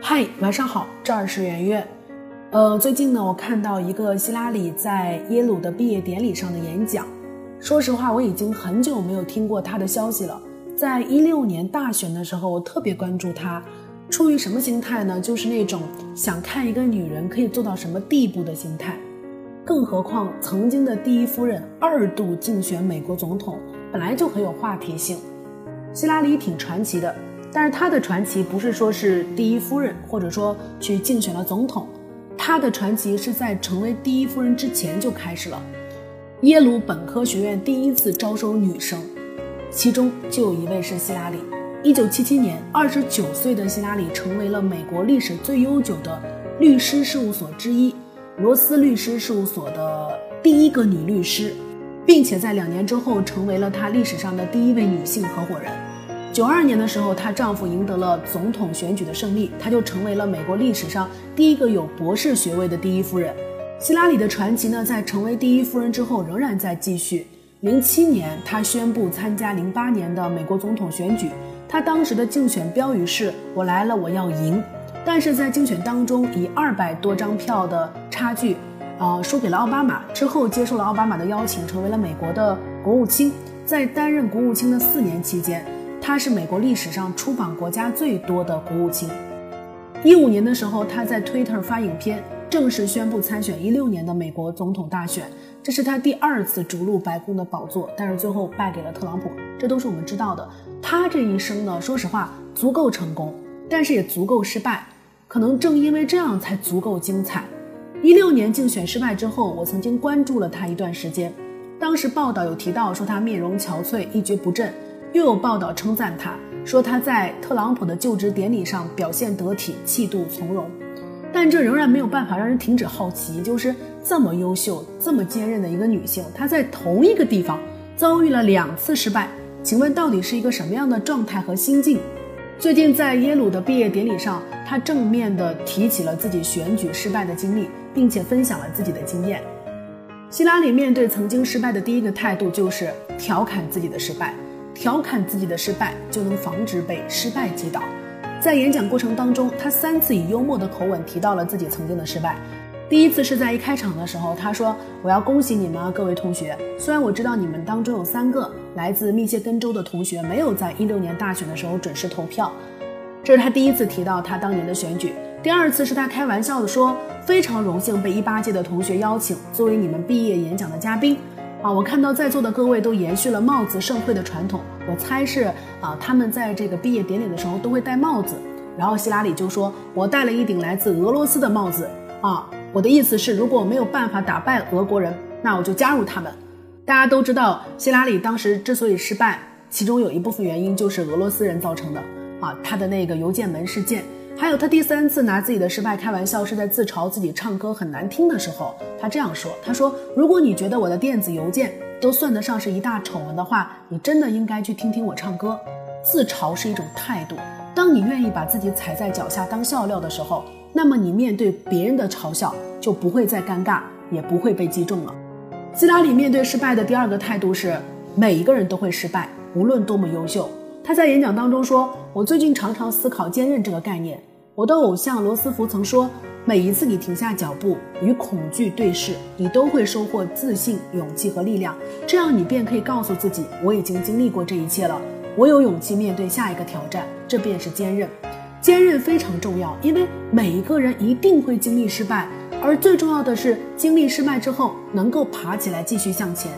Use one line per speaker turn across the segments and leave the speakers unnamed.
嗨，晚上好，这儿是圆圆。呃，最近呢，我看到一个希拉里在耶鲁的毕业典礼上的演讲。说实话，我已经很久没有听过他的消息了。在一六年大选的时候，我特别关注他，出于什么心态呢？就是那种想看一个女人可以做到什么地步的心态。更何况，曾经的第一夫人二度竞选美国总统，本来就很有话题性。希拉里挺传奇的。但是她的传奇不是说是第一夫人，或者说去竞选了总统，她的传奇是在成为第一夫人之前就开始了。耶鲁本科学院第一次招收女生，其中就有一位是希拉里。一九七七年，二十九岁的希拉里成为了美国历史最悠久的律师事务所之一——罗斯律师事务所的第一个女律师，并且在两年之后成为了她历史上的第一位女性合伙人。九二年的时候，她丈夫赢得了总统选举的胜利，她就成为了美国历史上第一个有博士学位的第一夫人。希拉里的传奇呢，在成为第一夫人之后仍然在继续。零七年，她宣布参加零八年的美国总统选举，她当时的竞选标语是“我来了，我要赢”。但是在竞选当中，以二百多张票的差距，呃，输给了奥巴马。之后接受了奥巴马的邀请，成为了美国的国务卿。在担任国务卿的四年期间。他是美国历史上出访国家最多的国务卿。一五年的时候，他在 Twitter 发影片，正式宣布参选一六年的美国总统大选。这是他第二次逐鹿白宫的宝座，但是最后败给了特朗普。这都是我们知道的。他这一生呢，说实话足够成功，但是也足够失败。可能正因为这样，才足够精彩。一六年竞选失败之后，我曾经关注了他一段时间。当时报道有提到说他面容憔悴，一蹶不振。又有报道称赞他，说他在特朗普的就职典礼上表现得体，气度从容。但这仍然没有办法让人停止好奇，就是这么优秀、这么坚韧的一个女性，她在同一个地方遭遇了两次失败，请问到底是一个什么样的状态和心境？最近在耶鲁的毕业典礼上，她正面的提起了自己选举失败的经历，并且分享了自己的经验。希拉里面对曾经失败的第一个态度就是调侃自己的失败。调侃自己的失败，就能防止被失败击倒。在演讲过程当中，他三次以幽默的口吻提到了自己曾经的失败。第一次是在一开场的时候，他说：“我要恭喜你们啊，各位同学。虽然我知道你们当中有三个来自密歇根州的同学没有在一六年大选的时候准时投票，这是他第一次提到他当年的选举。第二次是他开玩笑的说，非常荣幸被一八届的同学邀请作为你们毕业演讲的嘉宾。”啊，我看到在座的各位都延续了帽子盛会的传统，我猜是啊，他们在这个毕业典礼的时候都会戴帽子。然后希拉里就说：“我戴了一顶来自俄罗斯的帽子。”啊，我的意思是，如果我没有办法打败俄国人，那我就加入他们。大家都知道，希拉里当时之所以失败，其中有一部分原因就是俄罗斯人造成的。啊，他的那个邮件门事件。还有他第三次拿自己的失败开玩笑，是在自嘲自己唱歌很难听的时候。他这样说：“他说，如果你觉得我的电子邮件都算得上是一大丑闻的话，你真的应该去听听我唱歌。自嘲是一种态度。当你愿意把自己踩在脚下当笑料的时候，那么你面对别人的嘲笑就不会再尴尬，也不会被击中了。”希拉里面对失败的第二个态度是：每一个人都会失败，无论多么优秀。他在演讲当中说：“我最近常常思考坚韧这个概念。我的偶像罗斯福曾说，每一次你停下脚步与恐惧对视，你都会收获自信、勇气和力量。这样你便可以告诉自己，我已经经历过这一切了，我有勇气面对下一个挑战。这便是坚韧。坚韧非常重要，因为每一个人一定会经历失败，而最重要的是经历失败之后能够爬起来继续向前。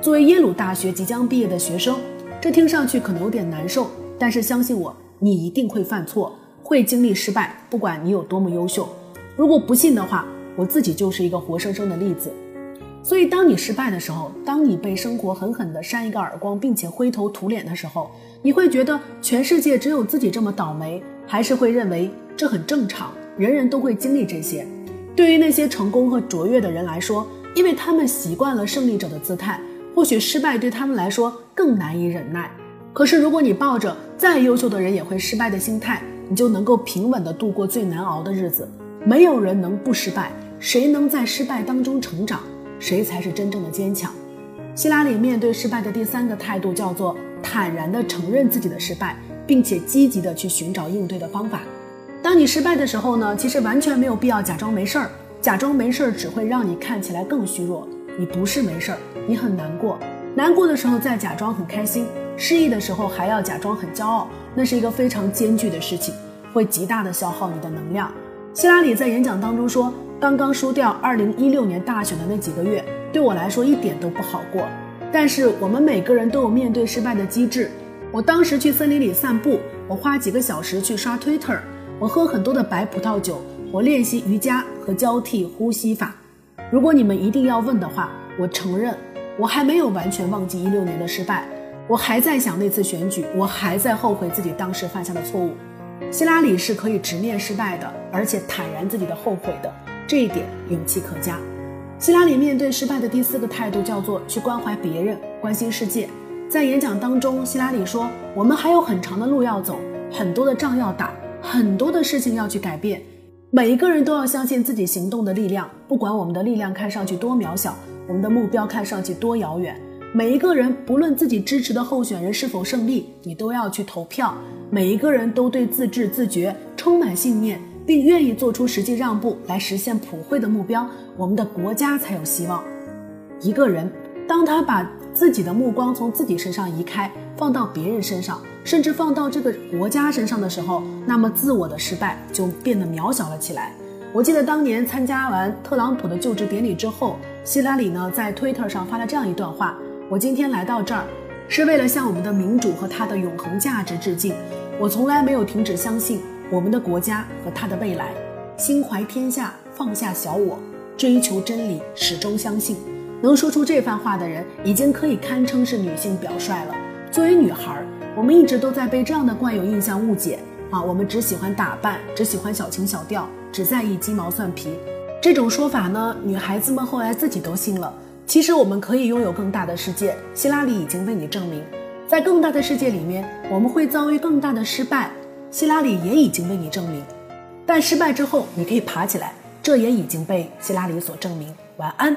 作为耶鲁大学即将毕业的学生。”这听上去可能有点难受，但是相信我，你一定会犯错，会经历失败。不管你有多么优秀，如果不信的话，我自己就是一个活生生的例子。所以，当你失败的时候，当你被生活狠狠地扇一个耳光，并且灰头土脸的时候，你会觉得全世界只有自己这么倒霉，还是会认为这很正常，人人都会经历这些？对于那些成功和卓越的人来说，因为他们习惯了胜利者的姿态。或许失败对他们来说更难以忍耐，可是如果你抱着再优秀的人也会失败的心态，你就能够平稳地度过最难熬的日子。没有人能不失败，谁能在失败当中成长，谁才是真正的坚强。希拉里面对失败的第三个态度叫做坦然地承认自己的失败，并且积极地去寻找应对的方法。当你失败的时候呢，其实完全没有必要假装没事儿，假装没事儿只会让你看起来更虚弱。你不是没事儿，你很难过，难过的时候再假装很开心，失意的时候还要假装很骄傲，那是一个非常艰巨的事情，会极大的消耗你的能量。希拉里在演讲当中说：“刚刚输掉2016年大选的那几个月，对我来说一点都不好过。但是我们每个人都有面对失败的机制。我当时去森林里散步，我花几个小时去刷 Twitter。”我喝很多的白葡萄酒，我练习瑜伽和交替呼吸法。如果你们一定要问的话，我承认我还没有完全忘记一六年的失败，我还在想那次选举，我还在后悔自己当时犯下的错误。希拉里是可以直面失败的，而且坦然自己的后悔的，这一点勇气可嘉。希拉里面对失败的第四个态度叫做去关怀别人，关心世界。在演讲当中，希拉里说：“我们还有很长的路要走，很多的仗要打。”很多的事情要去改变，每一个人都要相信自己行动的力量。不管我们的力量看上去多渺小，我们的目标看上去多遥远，每一个人不论自己支持的候选人是否胜利，你都要去投票。每一个人都对自治自觉充满信念，并愿意做出实际让步来实现普惠的目标，我们的国家才有希望。一个人当他把自己的目光从自己身上移开，放到别人身上。甚至放到这个国家身上的时候，那么自我的失败就变得渺小了起来。我记得当年参加完特朗普的就职典礼之后，希拉里呢在 Twitter 上发了这样一段话：“我今天来到这儿，是为了向我们的民主和它的永恒价值致敬。我从来没有停止相信我们的国家和它的未来，心怀天下，放下小我，追求真理，始终相信。能说出这番话的人，已经可以堪称是女性表率了。作为女孩。”我们一直都在被这样的惯有印象误解啊！我们只喜欢打扮，只喜欢小情小调，只在意鸡毛蒜皮。这种说法呢，女孩子们后来自己都信了。其实我们可以拥有更大的世界，希拉里已经为你证明，在更大的世界里面，我们会遭遇更大的失败。希拉里也已经为你证明，但失败之后你可以爬起来，这也已经被希拉里所证明。晚安。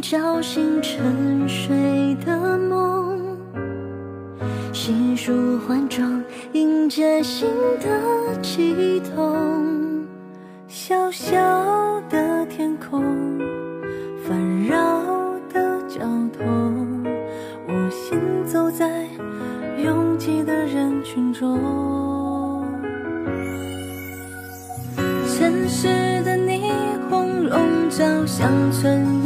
叫醒沉睡的梦，细数换装，迎接新的悸动。小小的天空，烦扰的交通，我行走在拥挤的人群中。城市的霓虹笼罩乡村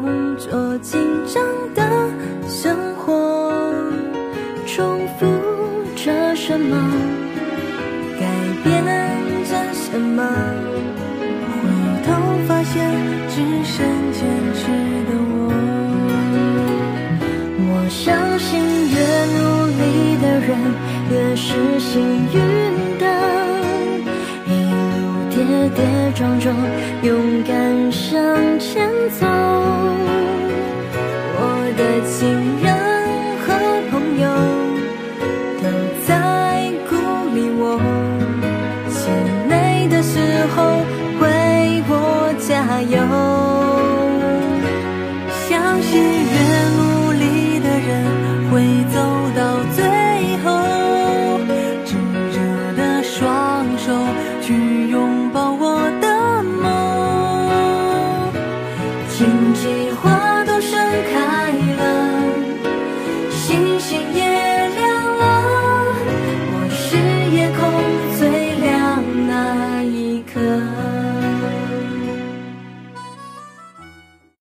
工作紧张的生活，重复着什么？改变着什么？回头发现只剩坚持的我。我相信越努力的人越是幸运的，跌跌撞撞，勇敢向前走。我的亲人和朋友